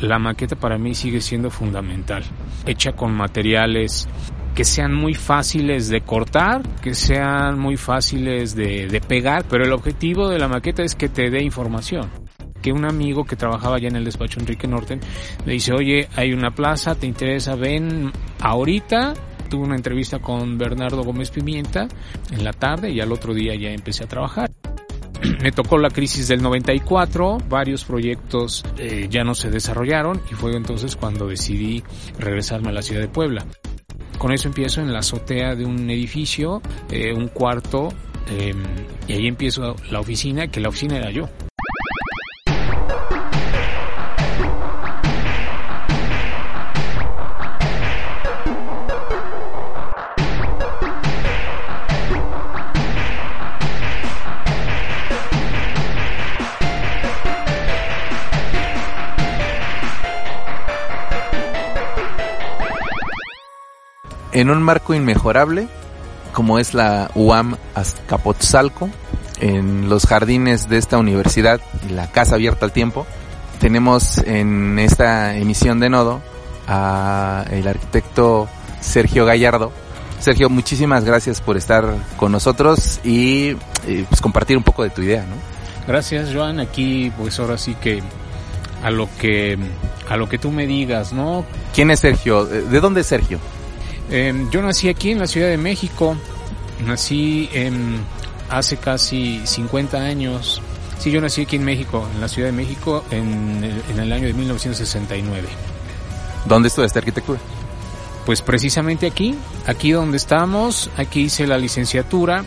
La maqueta para mí sigue siendo fundamental. Hecha con materiales que sean muy fáciles de cortar, que sean muy fáciles de, pegar, pero el objetivo de la maqueta es que te dé información. Que un amigo que trabajaba ya en el despacho Enrique Norten le dice, oye, hay una plaza, ¿te interesa? Ven ahorita. Tuve una entrevista con Bernardo Gómez Pimienta en la tarde y al otro día ya empecé a trabajar. me tocó la crisis del 94, varios proyectos eh, ya no se desarrollaron y fue entonces cuando decidí regresarme a la ciudad de Puebla. Con eso empiezo en la azotea de un edificio, eh, un cuarto, em, y ahí empiezo la oficina, que la oficina era yo. En un marco inmejorable como es la UAM Azcapotzalco, en los jardines de esta universidad la casa abierta al tiempo. Tenemos en esta emisión de Nodo a el arquitecto Sergio Gallardo. Sergio, muchísimas gracias por estar con nosotros y, eh, pues, compartir un poco de tu idea, ¿no? Gracias, Joan. Aquí, pues ahora sí que a lo que a lo que tú me digas, ¿no? ¿Quién es Sergio? ¿De dónde es Sergio? Em, yo nací aquí en la Ciudad de México, nací hace casi 50 años. Sí, yo nací aquí en México, en la Ciudad de México, en el, en el año de 1969. ¿Dónde estudiaste arquitectura? Pues precisamente aquí, aquí donde estamos, aquí hice la licenciatura,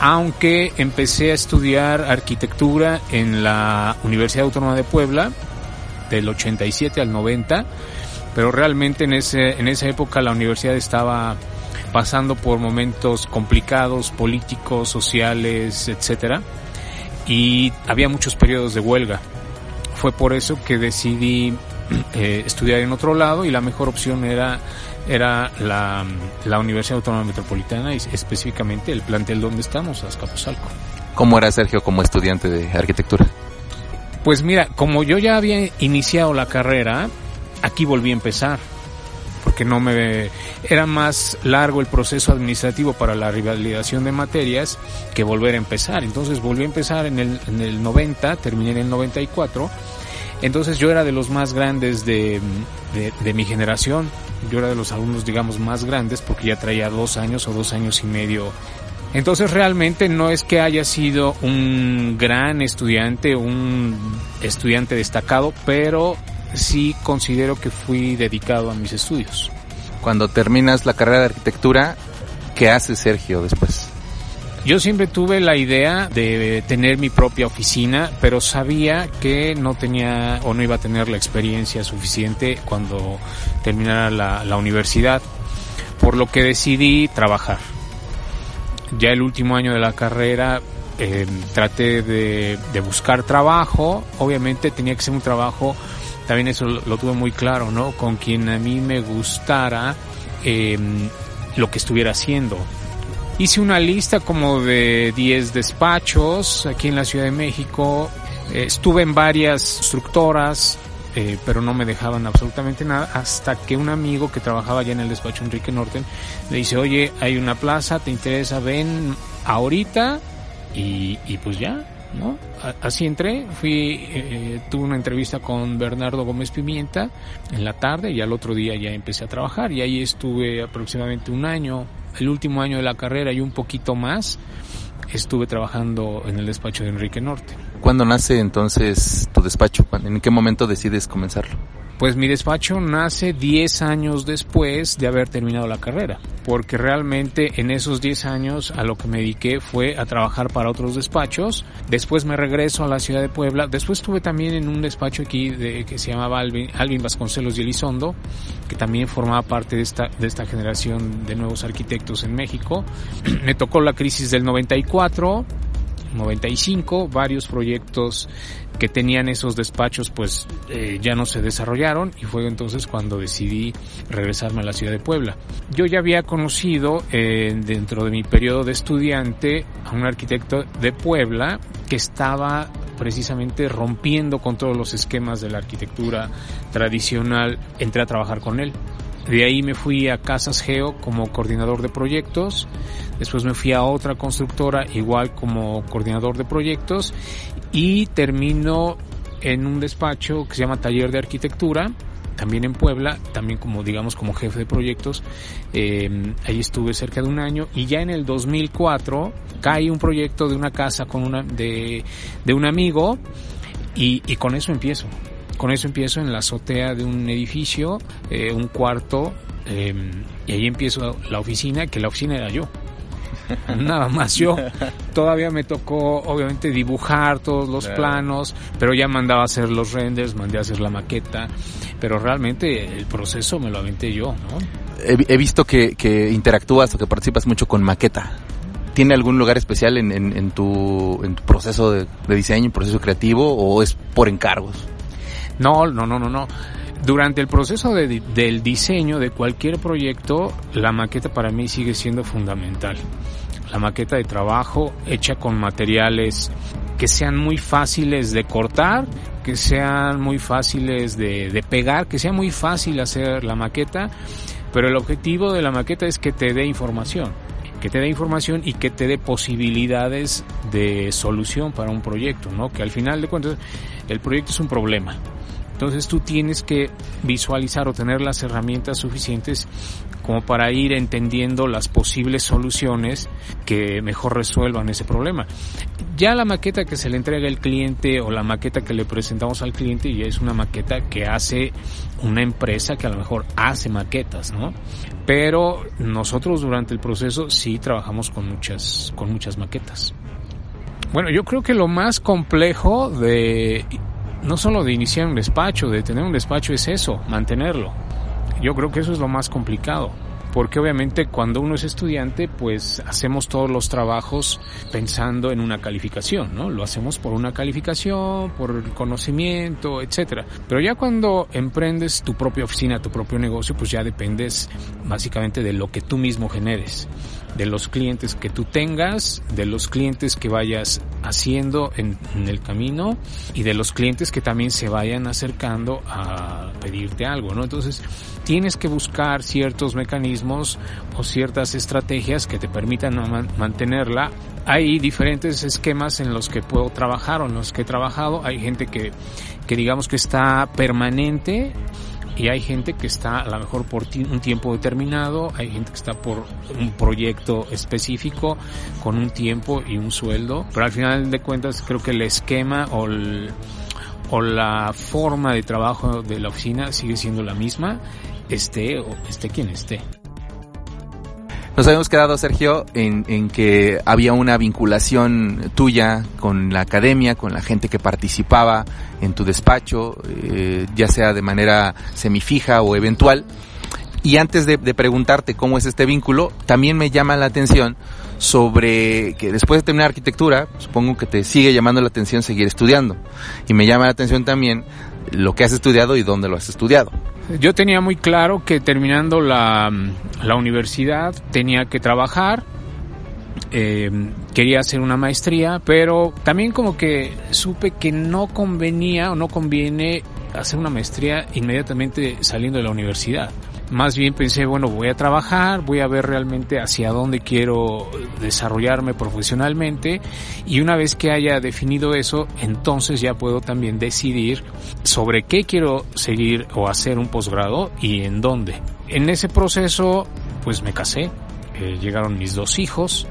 aunque empecé a estudiar arquitectura en la Universidad Autónoma de Puebla, del 87 al 90, pero realmente en, ese, en esa época la universidad estaba pasando por momentos complicados, políticos, sociales, etcétera, y había muchos periodos de huelga. Fue por eso que decidí eh, estudiar en otro lado y la mejor opción era era la, la Universidad Autónoma Metropolitana y específicamente el plantel donde estamos, Azcapotzalco. ¿Cómo era Sergio como estudiante de arquitectura? Pues mira, como yo ya había iniciado la carrera, aquí volví a empezar porque no me era más largo el proceso administrativo para la revalidación de materias que volver a empezar. Entonces volví a empezar en el, en el 90, terminé en el 94. Entonces yo era de los más grandes de, de, de, mi generación. Yo era de los alumnos, digamos, más grandes porque ya traía dos años o dos años y medio. Entonces realmente no es que haya sido un gran estudiante, un estudiante destacado, pero sí considero que fui dedicado a mis estudios. Cuando terminas la carrera de arquitectura, ¿qué hace Sergio después? Yo siempre tuve la idea de tener mi propia oficina, pero sabía que no tenía o no iba a tener la experiencia suficiente cuando terminara la, la universidad, por lo que decidí trabajar. Ya el último año de la carrera eh, traté de, de buscar trabajo, obviamente tenía que ser un trabajo también eso lo, tuve muy claro, ¿no? Con quien a mí me gustara em, lo que estuviera haciendo. Hice una lista como de 10 despachos aquí en la Ciudad de México. Eh, estuve en varias constructoras, eh, pero no me dejaban absolutamente nada hasta que un amigo que trabajaba ya en el despacho Enrique Norten le dice, oye, hay una plaza, ¿te interesa? Ven ahorita y, y pues ya, ¿no? Así entré, fui, eh, tuve una entrevista con Bernardo Gómez Pimienta en la tarde y al otro día ya empecé a trabajar y ahí estuve aproximadamente un año, el último año de la carrera y un poquito más estuve trabajando en el despacho de Enrique Norte. ¿Cuándo nace entonces tu despacho? ¿En qué momento decides comenzarlo? Pues mi despacho nace 10 años después de haber terminado la carrera, porque realmente en esos 10 años a lo que me dediqué fue a trabajar para otros despachos. Después me regreso a la ciudad de Puebla. Después estuve también en un despacho aquí que se llamaba Alvin, Alvin Vasconcelos y Elizondo, que también formaba parte de esta, de esta generación de nuevos arquitectos en México. me tocó la crisis del 94 95, varios proyectos que tenían esos despachos pues eh, ya no se desarrollaron y fue entonces cuando decidí regresarme a la ciudad de Puebla. Yo ya había conocido eh, dentro de mi periodo de estudiante a un arquitecto de Puebla que estaba precisamente rompiendo con todos los esquemas de la arquitectura tradicional. Entré a trabajar con él. De ahí me fui a Casas Geo como coordinador de proyectos. Después me fui a otra constructora igual como coordinador de proyectos y termino en un despacho que se llama Taller de Arquitectura, también en Puebla, también como digamos como jefe de proyectos. Eh, ahí estuve cerca de un año y ya en el 2004 cae un proyecto de una casa con una de, de un amigo y, y con eso empiezo. Con eso empiezo en la azotea de un edificio, eh, un cuarto, eh, y ahí empiezo la oficina, que la oficina era yo. Nada más yo. Todavía me tocó, obviamente, dibujar todos los planos, pero ya mandaba a hacer los renders, mandé a hacer la maqueta, pero realmente el proceso me lo aventé yo, ¿no? He, visto que, que, interactúas o que participas mucho con maqueta. ¿Tiene algún lugar especial en, en, tu, en tu proceso de, de diseño, proceso creativo, o es por encargos? No, no, no, no, no. Durante el proceso de, del diseño de cualquier proyecto, la maqueta para mí sigue siendo fundamental. La maqueta de trabajo hecha con materiales que sean muy fáciles de cortar, que sean muy fáciles de, de pegar, que sea muy fácil hacer la maqueta, pero el objetivo de la maqueta es que te dé información que te dé información y que te dé posibilidades de solución para un proyecto, ¿no? Que al final de cuentas el proyecto es un problema. Entonces tú tienes que visualizar o tener las herramientas suficientes como para ir entendiendo las posibles soluciones que mejor resuelvan ese problema. Ya la maqueta que se le entrega al cliente o la maqueta que le presentamos al cliente ya es una maqueta que hace una empresa que a lo mejor hace maquetas, ¿no? Pero nosotros durante el proceso sí trabajamos con muchas, con muchas maquetas. Bueno, yo creo que lo más complejo de no solo de iniciar un despacho, de tener un despacho es eso, mantenerlo. Yo creo que eso es lo más complicado, porque obviamente cuando uno es estudiante, pues hacemos todos los trabajos pensando en una calificación, ¿no? Lo hacemos por una calificación, por el conocimiento, etcétera. Pero ya cuando emprendes tu propia oficina, tu propio negocio, pues ya dependes básicamente de lo que tú mismo generes de los clientes que tú tengas, de los clientes que vayas haciendo en, el camino y de los clientes que también se vayan acercando a pedirte algo, ¿no? Entonces, tienes que buscar ciertos mecanismos o ciertas estrategias que te permitan mantenerla. Hay diferentes esquemas en los que puedo trabajar o en los que he trabajado. Hay gente que, que digamos que está permanente y hay gente que está a lo mejor por un tiempo determinado, hay gente que está por un proyecto específico con un tiempo y un sueldo, pero al final de cuentas creo que el esquema o, o la forma de trabajo de la oficina sigue siendo la misma, esté o esté quien esté. Nos habíamos quedado, Sergio, en, que había una vinculación tuya con la academia, con la gente que participaba en tu despacho, eh, ya sea de manera semifija o eventual. Y antes de, preguntarte cómo es este vínculo, también me llama la atención sobre que después de terminar arquitectura, supongo que te sigue llamando la atención seguir estudiando. Y me llama la atención también lo que has estudiado y dónde lo has estudiado. Yo tenía muy claro que terminando la, la universidad tenía que trabajar, eh, quería hacer una maestría, pero también como que supe que no convenía o no conviene hacer una maestría inmediatamente saliendo de la universidad. Más bien pensé, bueno, voy a trabajar, voy a ver realmente hacia dónde quiero desarrollarme profesionalmente. Y una vez que haya definido eso, entonces ya puedo también decidir sobre qué quiero seguir o hacer un posgrado y en dónde. En ese proceso, pues me casé, eh, llegaron mis dos hijos,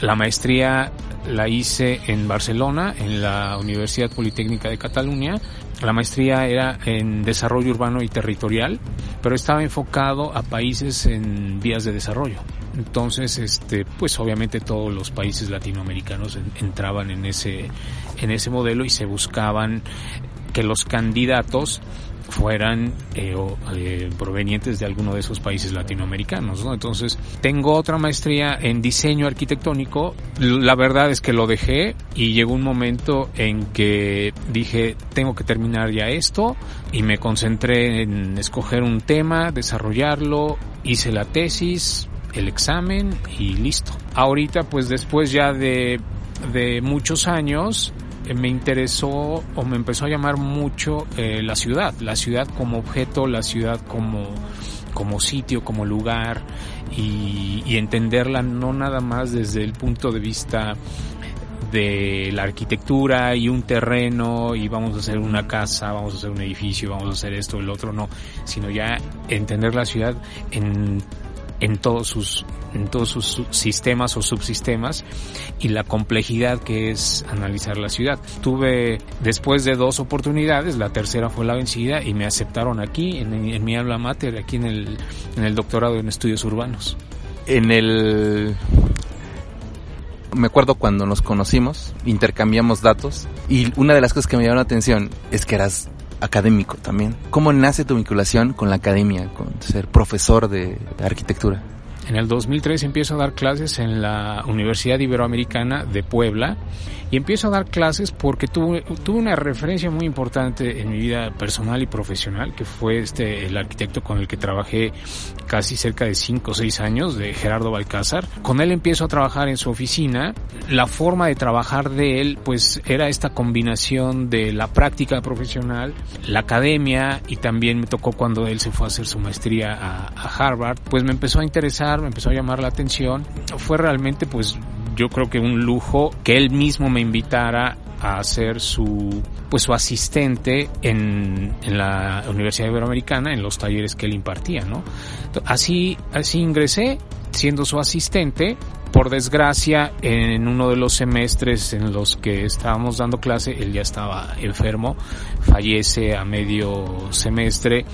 la maestría la hice en Barcelona, en la Universidad Politécnica de Cataluña. La maestría era en desarrollo urbano y territorial, pero estaba enfocado a países en vías de desarrollo. Entonces, este, pues obviamente todos los países latinoamericanos entraban en ese, en ese modelo y se buscaban que los candidatos fueran eh, eh, provenientes de alguno de esos países latinoamericanos. ¿no? Entonces, tengo otra maestría en diseño arquitectónico. La verdad es que lo dejé y llegó un momento en que dije, tengo que terminar ya esto y me concentré en escoger un tema, desarrollarlo, hice la tesis, el examen y listo. Ahorita, pues después ya de, de muchos años, me interesó o me empezó a llamar mucho eh, la ciudad, la ciudad como objeto, la ciudad como, como sitio, como lugar y, y entenderla no nada más desde el punto de vista de la arquitectura y un terreno y vamos a hacer una casa, vamos a hacer un edificio, vamos a hacer esto, el otro no, sino ya entender la ciudad en en todos sus en todos sus sistemas o subsistemas y la complejidad que es analizar la ciudad. Tuve después de dos oportunidades, la tercera fue la vencida y me aceptaron aquí en, mi aula mater, aquí en el, en el doctorado en estudios urbanos. En el me acuerdo cuando nos conocimos, intercambiamos datos y una de las cosas que me llamó la atención es que eras académico también. ¿Cómo nace tu vinculación con la academia, con ser profesor de, arquitectura? En el 2003 empiezo a dar clases en la Universidad Iberoamericana de Puebla y empiezo a dar clases porque tuve, tuve una referencia muy importante en mi vida personal y profesional que fue este el arquitecto con el que trabajé casi cerca de 5 o 6 años de Gerardo Balcázar. Con él empiezo a trabajar en su oficina. La forma de trabajar de él pues era esta combinación de la práctica profesional, la academia y también me tocó cuando él se fue a hacer su maestría a, a Harvard, pues me empezó a interesar, me empezó a llamar la atención. Fue realmente pues yo creo que un lujo que él mismo me invitara a ser su pues su asistente en, la Universidad Iberoamericana en los talleres que él impartía, ¿no? Así, así ingresé siendo su asistente. Por desgracia, en uno de los semestres en los que estábamos dando clase, él ya estaba enfermo, fallece a medio semestre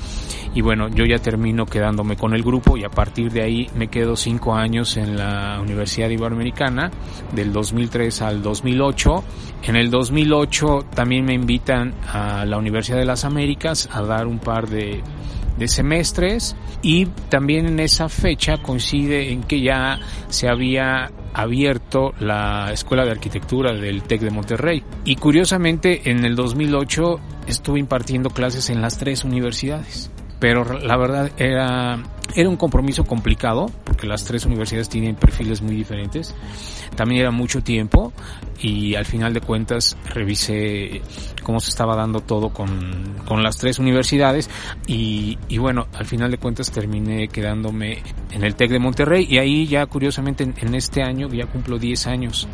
y bueno, yo ya termino quedándome con el grupo y a partir de ahí me quedo cinco años en la Universidad Iberoamericana del 2003 al 2008. En el 2008 también me invitan a la Universidad de las Américas a dar un par de de semestres y también en esa fecha coincide en que ya se había abierto la Escuela de Arquitectura del TEC de Monterrey. Y curiosamente en el 2008 estuve impartiendo clases en las tres universidades pero la verdad era, era un compromiso complicado porque las tres universidades tienen perfiles muy diferentes. También era mucho tiempo y al final de cuentas revisé cómo se estaba dando todo con, con las tres universidades y, y, bueno, al final de cuentas terminé quedándome en el TEC de Monterrey y ahí ya curiosamente en, en este año ya cumplo 10 años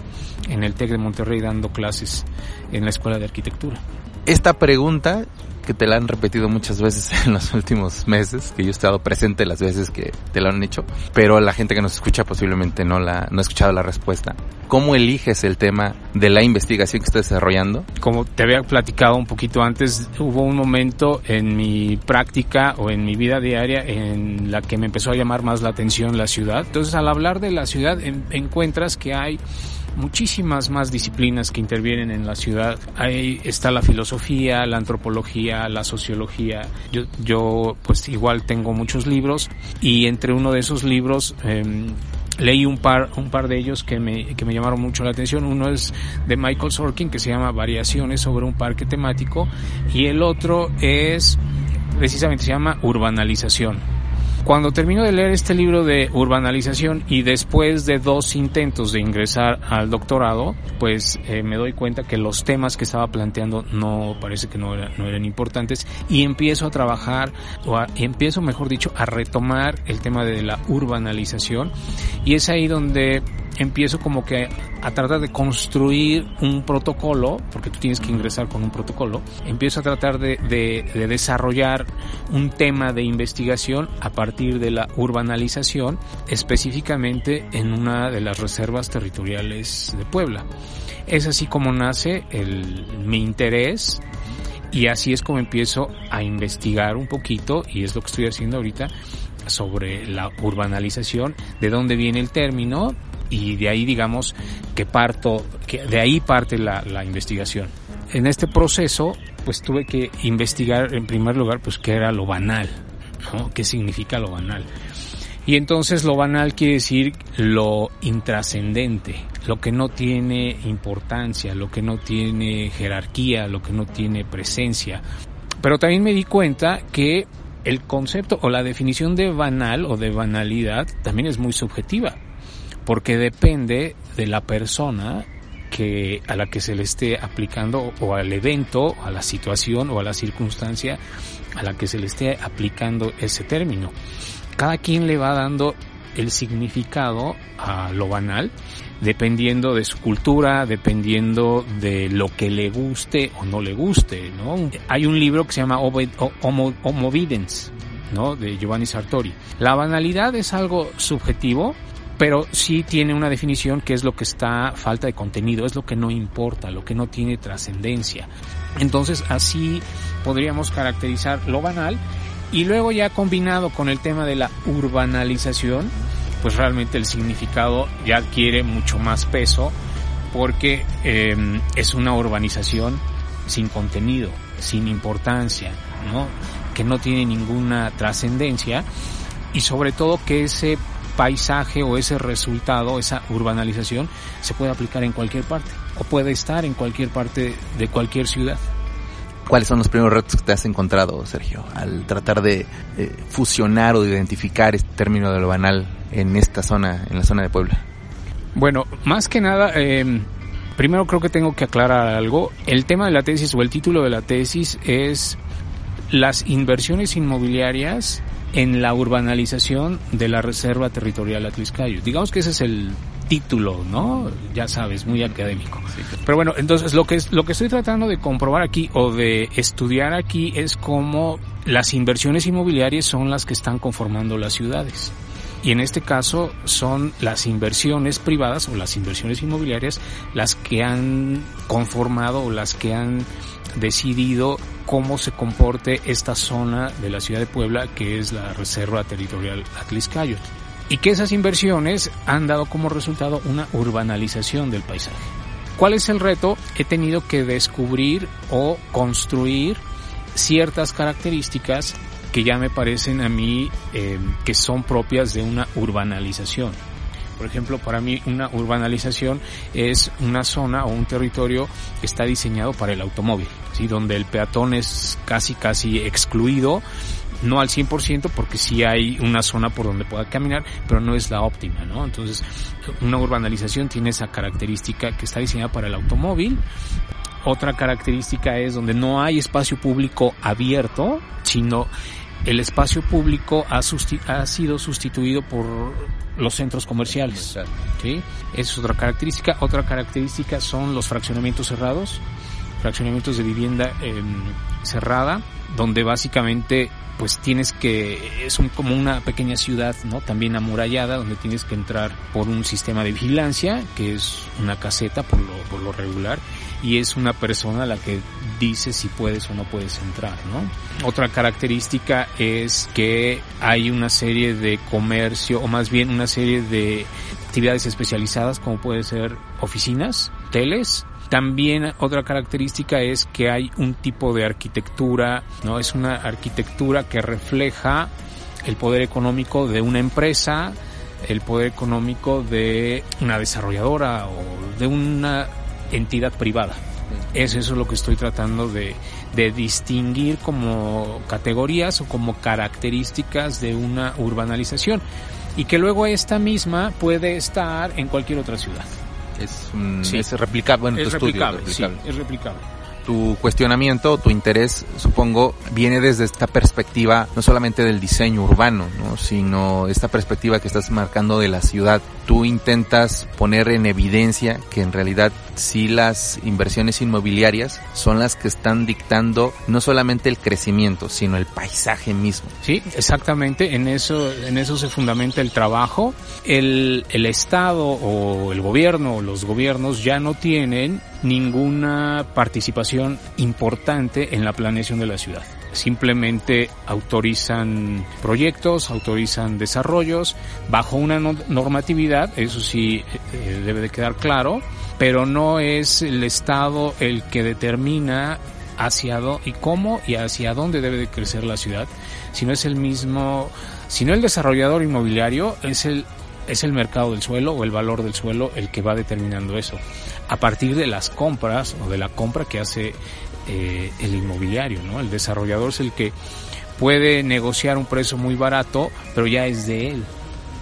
en el TEC de Monterrey dando clases en la Escuela de Arquitectura. Esta pregunta que te la han repetido muchas veces en los últimos meses, que yo he estado presente las veces que te la han hecho, pero la gente que nos escucha posiblemente no la no ha escuchado la respuesta. ¿Cómo eliges el tema de la investigación que estás desarrollando? Como te había platicado un poquito antes, hubo un momento en mi práctica o en mi vida diaria en la que me empezó a llamar más la atención la ciudad. Entonces, al hablar de la ciudad, encuentras que hay muchísimas más disciplinas que intervienen en la ciudad. Ahí está la filosofía, la antropología, la sociología. Yo, yo pues igual tengo muchos libros y entre uno de esos libros em, leí un par, un par de ellos que me, que me llamaron mucho la atención. Uno es de Michael Sorkin que se llama Variaciones sobre un parque temático y el otro es precisamente se llama Urbanalización cuando termino de leer este libro de urbanalización y después de dos intentos de ingresar al doctorado, pues eh, me doy cuenta que los temas que estaba planteando no parece que no, no eran importantes y empiezo a trabajar, o empiezo mejor dicho, a retomar el tema de la urbanalización y es ahí donde empiezo como que a tratar de construir un protocolo, porque tú tienes que ingresar con un protocolo, empiezo a tratar de, de, desarrollar un tema de investigación a partir de la urbanalización, específicamente en una de las reservas territoriales de Puebla. Es así como nace el, mi interés y así es como empiezo a investigar un poquito, y es lo que estoy haciendo ahorita, sobre la urbanización, de dónde viene el término, y de ahí digamos que parto, que de ahí parte la, la investigación. En este proceso, pues tuve que investigar en primer lugar, pues qué era lo banal, ¿no? ¿Qué significa lo banal? Y entonces lo banal quiere decir lo intrascendente, lo que no tiene importancia, lo que no tiene jerarquía, lo que no tiene presencia. Pero también me di cuenta que el concepto o la definición de banal o de banalidad también es muy subjetiva, porque depende de la persona que a la que se le esté aplicando o al evento, a la situación o a la circunstancia a la que se le esté aplicando ese término. Cada quien le va dando el significado a lo banal dependiendo de su cultura, dependiendo de lo que le guste o no le guste, ¿no? Hay un libro que se llama Homo, Videns, ¿no? De Giovanni Sartori. La banalidad es algo subjetivo, pero sí tiene una definición que es lo que está falta de contenido, es lo que no importa, lo que no tiene trascendencia. Entonces así podríamos caracterizar lo banal y luego ya combinado con el tema de la urbanalización, pues realmente el significado ya adquiere mucho más peso porque eh, es una urbanización sin contenido, sin importancia, ¿no? que no tiene ninguna trascendencia y sobre todo que ese paisaje o ese resultado, esa urbanalización, se puede aplicar en cualquier parte o puede estar en cualquier parte de cualquier ciudad. ¿Cuáles son los primeros retos que te has encontrado, Sergio, al tratar de eh, fusionar o de identificar este término de lo banal en esta zona, en la zona de Puebla? Bueno, más que nada, eh, primero creo que tengo que aclarar algo. El tema de la tesis o el título de la tesis es las inversiones inmobiliarias en la urbanización de la Reserva Territorial Atliscayo. Digamos que ese es el título, ¿no? Ya sabes, muy académico. Pero bueno, entonces lo que es, lo que estoy tratando de comprobar aquí o de estudiar aquí es cómo las inversiones inmobiliarias son las que están conformando las ciudades. Y en este caso son las inversiones privadas o las inversiones inmobiliarias las que han conformado o las que han decidido cómo se comporte esta zona de la ciudad de Puebla que es la Reserva Territorial Atliscayo. Y que esas inversiones han dado como resultado una urbanización del paisaje. ¿Cuál es el reto? He tenido que descubrir o construir ciertas características que ya me parecen a mí eh, que son propias de una urbanización. Por ejemplo, para mí una urbanización es una zona o un territorio que está diseñado para el automóvil, ¿sí? donde el peatón es casi casi excluido, no al 100% porque sí hay una zona por donde pueda caminar, pero no es la óptima, ¿no? Entonces, una urbanización tiene esa característica que está diseñada para el automóvil, otra característica es donde no hay espacio público abierto, sino el espacio público ha, ha sido sustituido por los centros comerciales. ¿sí? Esa es otra característica. Otra característica son los fraccionamientos cerrados, fraccionamientos de vivienda eh, cerrada, donde básicamente pues tienes que, es un, como una pequeña ciudad, ¿no? También amurallada, donde tienes que entrar por un sistema de vigilancia, que es una caseta por lo regular, y es una persona la que dice si puedes o no puedes entrar, ¿no? Otra característica es que hay una serie de comercio, o más bien una serie de actividades especializadas, como puede ser oficinas, hoteles, también otra característica es que hay un tipo de arquitectura, ¿no? Es una arquitectura que refleja el poder económico de una empresa, el poder económico de una desarrolladora o de una entidad privada. Es eso lo que estoy tratando de, de distinguir como categorías o como características de una urbanización y que luego esta misma puede estar en cualquier otra ciudad es, es replicable, bueno, es replicable, Sí, es replicable. Tu cuestionamiento, tu interés, supongo, viene desde esta perspectiva no solamente del diseño urbano, ¿no? sino esta perspectiva que estás marcando de la ciudad. Tú intentas poner en evidencia que en realidad sí las inversiones inmobiliarias son las que están dictando no solamente el crecimiento, sino el paisaje mismo. Sí, exactamente, en eso, en eso se fundamenta el trabajo. El, el Estado o el gobierno o los gobiernos ya no tienen ninguna participación importante en la planeación de la ciudad. Simplemente autorizan proyectos, autorizan desarrollos bajo una normatividad, eso sí eh, debe de quedar claro, pero no es el Estado el que determina hacia dónde y cómo y hacia dónde debe de crecer la ciudad, sino es el mismo, sino el desarrollador inmobiliario es el es el mercado del suelo o el valor del suelo el que va determinando eso. A partir de las compras o de la compra que hace eh, el inmobiliario, ¿no? El desarrollador es el que puede negociar un precio muy barato, pero ya es de él.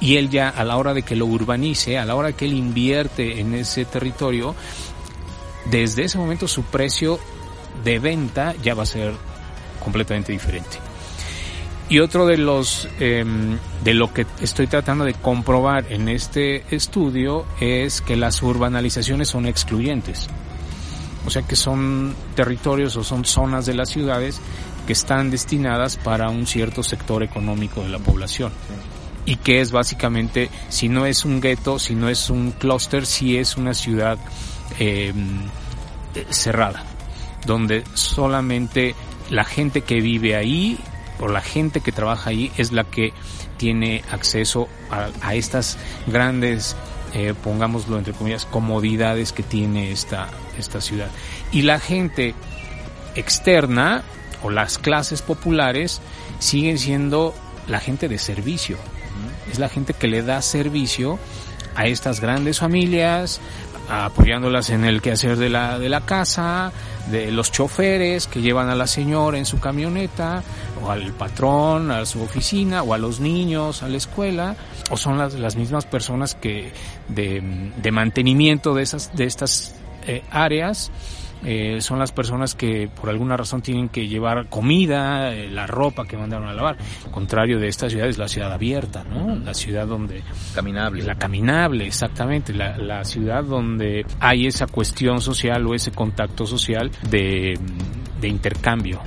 Y él ya a la hora de que lo urbanice, a la hora que él invierte en ese territorio, desde ese momento su precio de venta ya va a ser completamente diferente. Y otro de los em, de lo que estoy tratando de comprobar en este estudio es que las urbanalizaciones son excluyentes. O sea que son territorios o son zonas de las ciudades que están destinadas para un cierto sector económico de la población. Y que es básicamente, si no es un gueto, si no es un clúster, si es una ciudad em, cerrada, donde solamente la gente que vive ahí o la gente que trabaja ahí es la que tiene acceso a, estas grandes, eh, pongámoslo entre comillas, comodidades que tiene esta, esta ciudad. Y la gente externa o las clases populares siguen siendo la gente de servicio. Es la gente que le da servicio a estas grandes familias, apoyándolas en el quehacer de la, de la casa, de los choferes que llevan a la señora en su camioneta, o al patrón a su oficina, o a los niños a la escuela, o son las, las mismas personas que de, de mantenimiento de esas, de estas eh, áreas eh, son las personas que por alguna razón tienen que llevar comida, eh, la ropa que mandaron a lavar. contrario de esta ciudad es la ciudad abierta, ¿no? La ciudad donde... Caminable. La caminable, exactamente. La, la ciudad donde hay esa cuestión social o ese contacto social de, de intercambio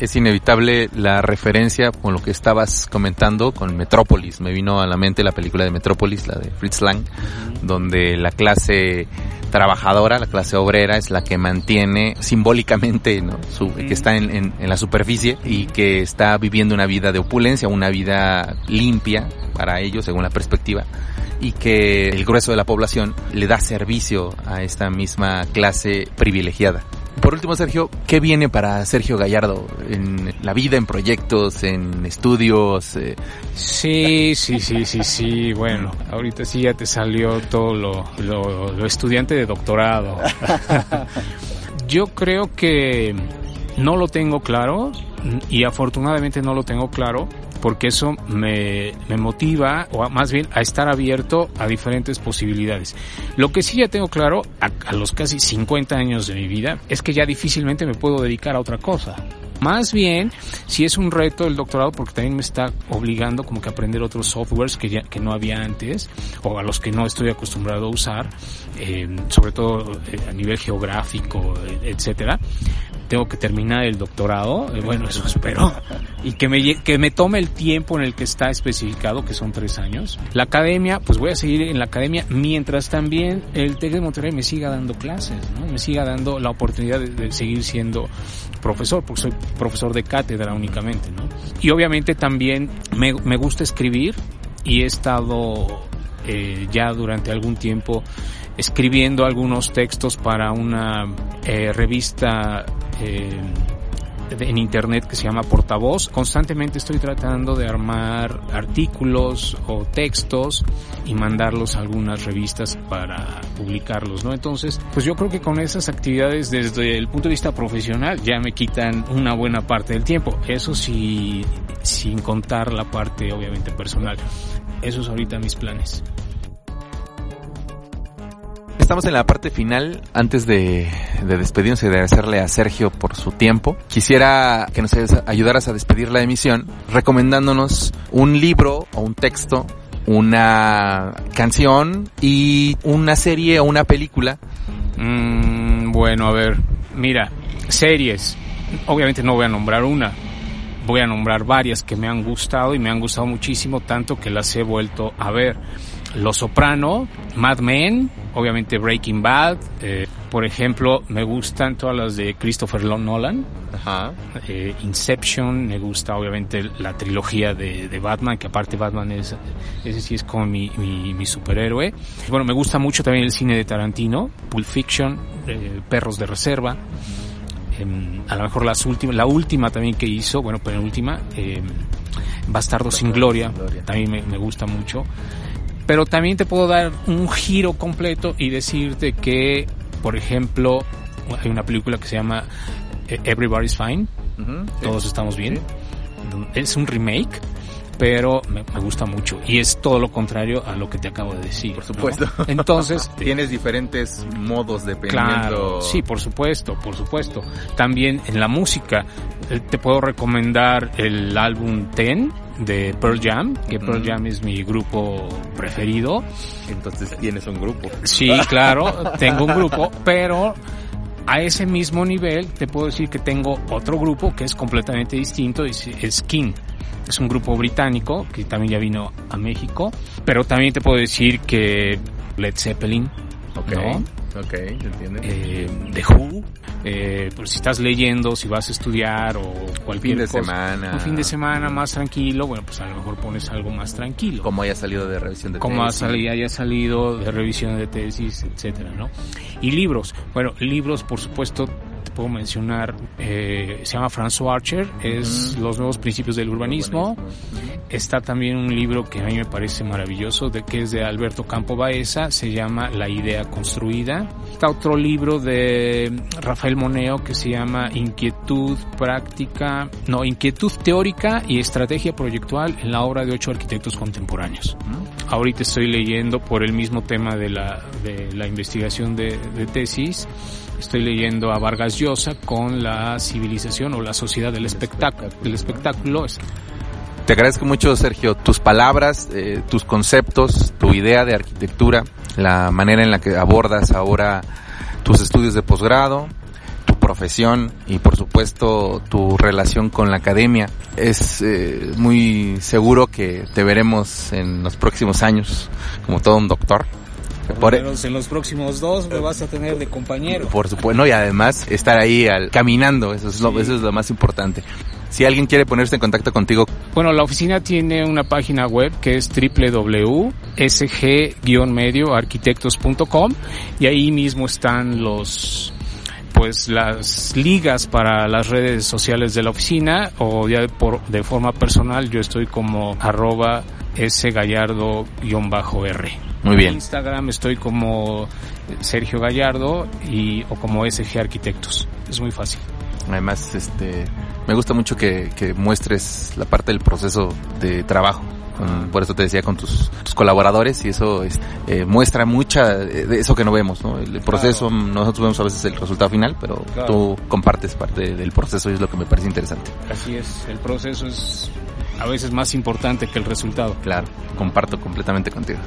es inevitable la referencia con lo que estabas comentando con Metrópolis. Me vino a la mente la película de Metrópolis, la de Fritz Lang, donde la clase trabajadora, la clase obrera es la que mantiene simbólicamente, ¿no? Su, que está en, en, en, la superficie y que está viviendo una vida de opulencia, una vida limpia para ellos según la perspectiva y que el grueso de la población le da servicio a esta misma clase privilegiada. Por último, Sergio, ¿qué viene para Sergio Gallardo en la vida, en proyectos, en estudios? Eh? Sí, sí, sí, sí, sí. Bueno, ahorita sí ya te salió todo lo, lo, lo estudiante de doctorado. Yo creo que no lo tengo claro y afortunadamente no lo tengo claro porque eso me, motiva, o más bien a estar abierto a diferentes posibilidades. Lo que sí ya tengo claro, a, los casi 50 años de mi vida, es que ya difícilmente me puedo dedicar a otra cosa. Más bien, si es un reto el doctorado, porque también me está obligando como que a aprender otros softwares que, ya, que no había antes, o a los que no estoy acostumbrado a usar, eh, sobre todo eh, a nivel geográfico, etcétera tengo que terminar el doctorado, eh, bueno, eso espero, y que me, que me tome el tiempo en el que está especificado, que son tres años. La academia, pues voy a seguir en la academia mientras también el TEC de Monterrey me siga dando clases, ¿no? me siga dando la oportunidad de, de seguir siendo profesor, porque soy profesor de cátedra únicamente, ¿no? Y obviamente también me, me gusta escribir y he estado eh, ya durante algún tiempo escribiendo algunos textos para una eh, revista eh, en internet que se llama Portavoz. Constantemente estoy tratando de armar artículos o textos y mandarlos a algunas revistas para publicarlos, ¿no? Entonces, pues yo creo que con esas actividades desde el punto de vista profesional ya me quitan una buena parte del tiempo. Eso sí, sin contar la parte obviamente personal. Esos ahorita mis planes. Estamos en la parte final. Antes de, de despedirnos y de agradecerle a Sergio por su tiempo, quisiera que nos ayudaras a despedir la emisión recomendándonos un libro o un texto, una canción y una serie o una película. Mm, bueno, a ver, mira, series. Obviamente no voy a nombrar una, voy a nombrar varias que me han gustado y me han gustado muchísimo, tanto que las he vuelto a ver. Los Soprano, Mad Men, obviamente Breaking Bad, eh, por ejemplo, me gustan todas las de Christopher Nolan, Ajá. Eh, Inception, me gusta obviamente la trilogía de, de, Batman, que aparte Batman es, ese sí es como mi, mi, mi, superhéroe. Bueno, me gusta mucho también el cine de Tarantino, Pulp Fiction, eh, Perros de Reserva. Em, a lo mejor las últimas, la última también que hizo, bueno, penúltima, eh, Bastardo sin Gloria, también me, me, gusta mucho. Pero también te puedo dar un giro completo y decirte que, por ejemplo, hay una película que se llama eh, Everybody's Fine, todos estamos bien. Es un remake pero me, gusta mucho y es todo lo contrario a lo que te acabo de decir. Por supuesto. Entonces tienes diferentes modos de Claro, sí, por supuesto, por supuesto. También en la música eh, te puedo recomendar el álbum Ten de Pearl Jam, que Pearl Jam es mi grupo preferido. Entonces tienes un grupo. Sí, claro, tengo un grupo, pero a ese mismo nivel te puedo decir que tengo otro grupo que es completamente distinto, es, es King es un grupo británico que también ya vino a México, pero también te puedo decir que Led Zeppelin, okay. Ok, entiende. Eh, The Who, eh, pues si estás leyendo, si vas a estudiar o cualquier fin de semana. Un fin de semana más tranquilo, bueno, pues a lo mejor pones algo más tranquilo. Como haya salido de revisión de Como tesis. Como haya salido de revisión de tesis, etcétera, ¿no? Y libros. Bueno, libros, por supuesto, puedo mencionar, eh, se llama François Archer, es Los nuevos principios del urbanismo. Está también un libro que a mí me parece maravilloso, de que es de Alberto Campo Baeza, se llama La idea construida. Está otro libro de Rafael Moneo que se llama Inquietud práctica, no, Inquietud teórica y estrategia proyectual en la obra de ocho arquitectos contemporáneos. Ahorita estoy leyendo por el mismo tema de la, de la investigación de, de tesis Estoy leyendo a Vargas Llosa con la civilización o la sociedad del espectáculo. Del espectáculo. Te agradezco mucho, Sergio, tus palabras, eh, tus conceptos, tu idea de arquitectura, la manera en la que abordas ahora tus estudios de posgrado, tu profesión y por supuesto tu relación con la academia. Es eh, muy seguro que te veremos en los próximos años como todo un doctor. Por e- en los próximos dos me vas a tener de compañero. Por supuesto, y además estar ahí al, caminando, eso es, lo, eso es lo más importante. Si alguien quiere ponerse en contacto contigo. Bueno, la oficina tiene una página web que es www.sg-medioarquitectos.com y ahí mismo están los pues las ligas para las redes sociales de la oficina o ya de, por, de forma personal yo estoy como arroba sgallardo-r. Muy bien. En Instagram estoy como Sergio Gallardo y o como SG Arquitectos. Es muy fácil. Además, este, me gusta mucho que, que muestres la parte del proceso de trabajo. Por eso te decía con tus, tus colaboradores y eso es, eh, muestra mucha de eso que no vemos, ¿no? El proceso, claro. nosotros vemos a veces el resultado final, pero claro. tú compartes parte del proceso y es lo que me parece interesante. Así es, el proceso es a veces más importante que el resultado. Claro, comparto completamente contigo.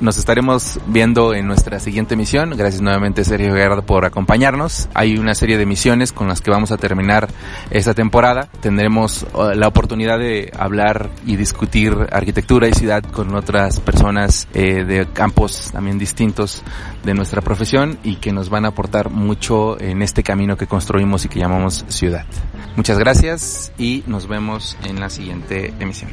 Nos estaremos viendo en nuestra siguiente misión. Gracias nuevamente Sergio Guerra por acompañarnos. Hay una serie de misiones con las que vamos a terminar esta temporada. Tendremos la oportunidad de hablar y discutir arquitectura y ciudad con otras personas eh, de campos también distintos de nuestra profesión y que nos van a aportar mucho en este camino que construimos y que llamamos ciudad. Muchas gracias y nos vemos en la siguiente emisión.